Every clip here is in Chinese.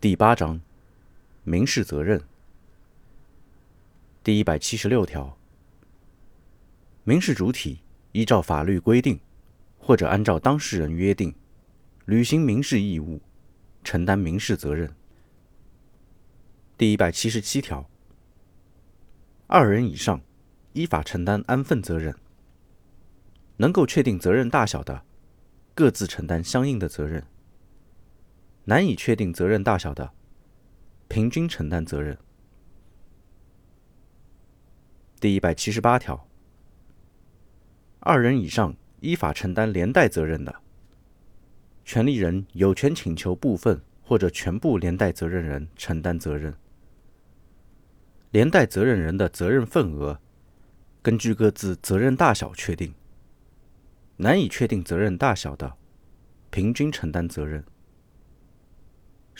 第八章民事责任第一百七十六条，民事主体依照法律规定或者按照当事人约定履行民事义务，承担民事责任。第一百七十七条，二人以上依法承担安分责任，能够确定责任大小的，各自承担相应的责任。难以确定责任大小的，平均承担责任。第一百七十八条，二人以上依法承担连带责任的，权利人有权请求部分或者全部连带责任人承担责任。连带责任人的责任份额，根据各自责任大小确定。难以确定责任大小的，平均承担责任。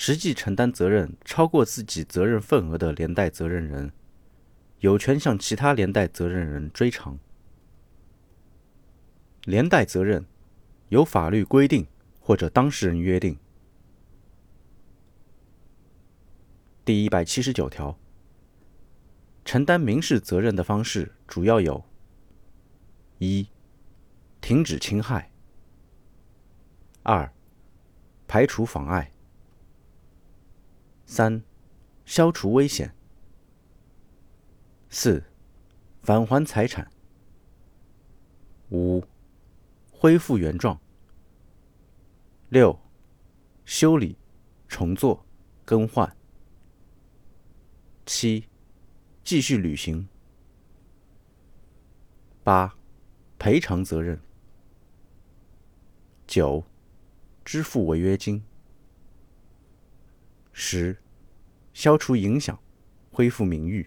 实际承担责任超过自己责任份额的连带责任人，有权向其他连带责任人追偿。连带责任由法律规定或者当事人约定。第一百七十九条，承担民事责任的方式主要有：一、停止侵害；二、排除妨碍。三、消除危险；四、返还财产；五、恢复原状；六、修理、重做、更换；七、继续履行；八、赔偿责任；九、支付违约金。十、消除影响，恢复名誉。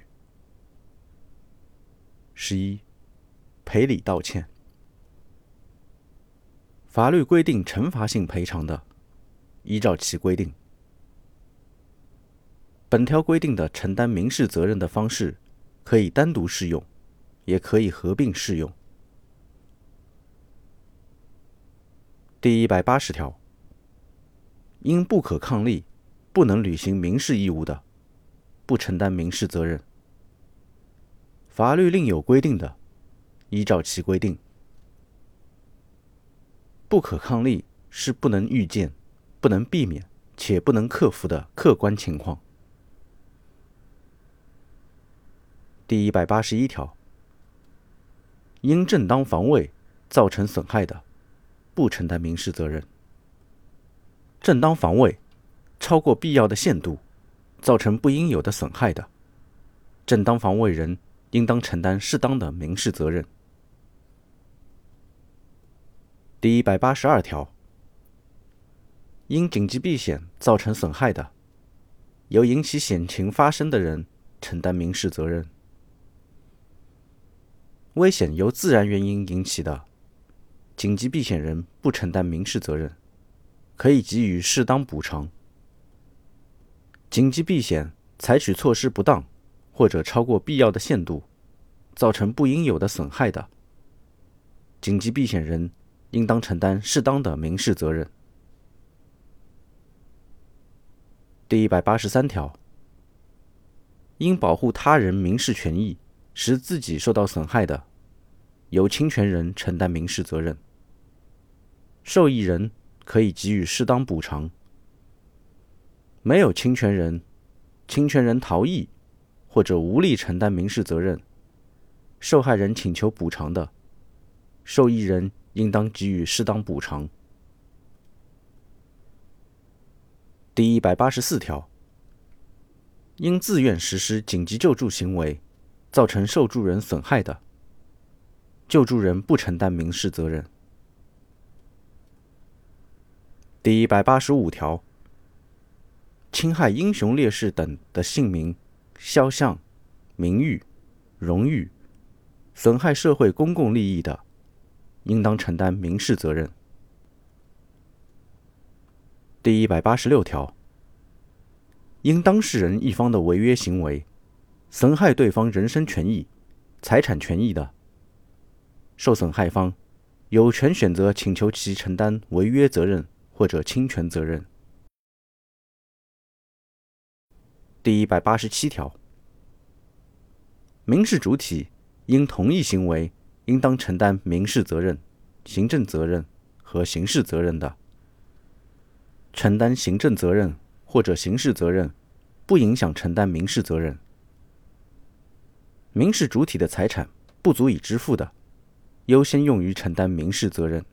十一、赔礼道歉。法律规定惩罚性赔偿的，依照其规定。本条规定的承担民事责任的方式，可以单独适用，也可以合并适用。第一百八十条，因不可抗力。不能履行民事义务的，不承担民事责任。法律另有规定的，依照其规定。不可抗力是不能预见、不能避免且不能克服的客观情况。第一百八十一条，因正当防卫造成损害的，不承担民事责任。正当防卫。超过必要的限度，造成不应有的损害的，正当防卫人应当承担适当的民事责任。第一百八十二条，因紧急避险造成损害的，由引起险情发生的人承担民事责任。危险由自然原因引起的，紧急避险人不承担民事责任，可以给予适当补偿。紧急避险采取措施不当，或者超过必要的限度，造成不应有的损害的，紧急避险人应当承担适当的民事责任。第一百八十三条，因保护他人民事权益使自己受到损害的，由侵权人承担民事责任，受益人可以给予适当补偿。没有侵权人，侵权人逃逸或者无力承担民事责任，受害人请求补偿的，受益人应当给予适当补偿。第一百八十四条，因自愿实施紧急救助行为造成受助人损害的，救助人不承担民事责任。第一百八十五条。侵害英雄烈士等的姓名、肖像、名誉、荣誉，损害社会公共利益的，应当承担民事责任。第一百八十六条，因当事人一方的违约行为损害对方人身权益、财产权益的，受损害方有权选择请求其承担违约责任或者侵权责任。第一百八十七条，民事主体因同一行为应当承担民事责任、行政责任和刑事责任的，承担行政责任或者刑事责任不影响承担民事责任。民事主体的财产不足以支付的，优先用于承担民事责任。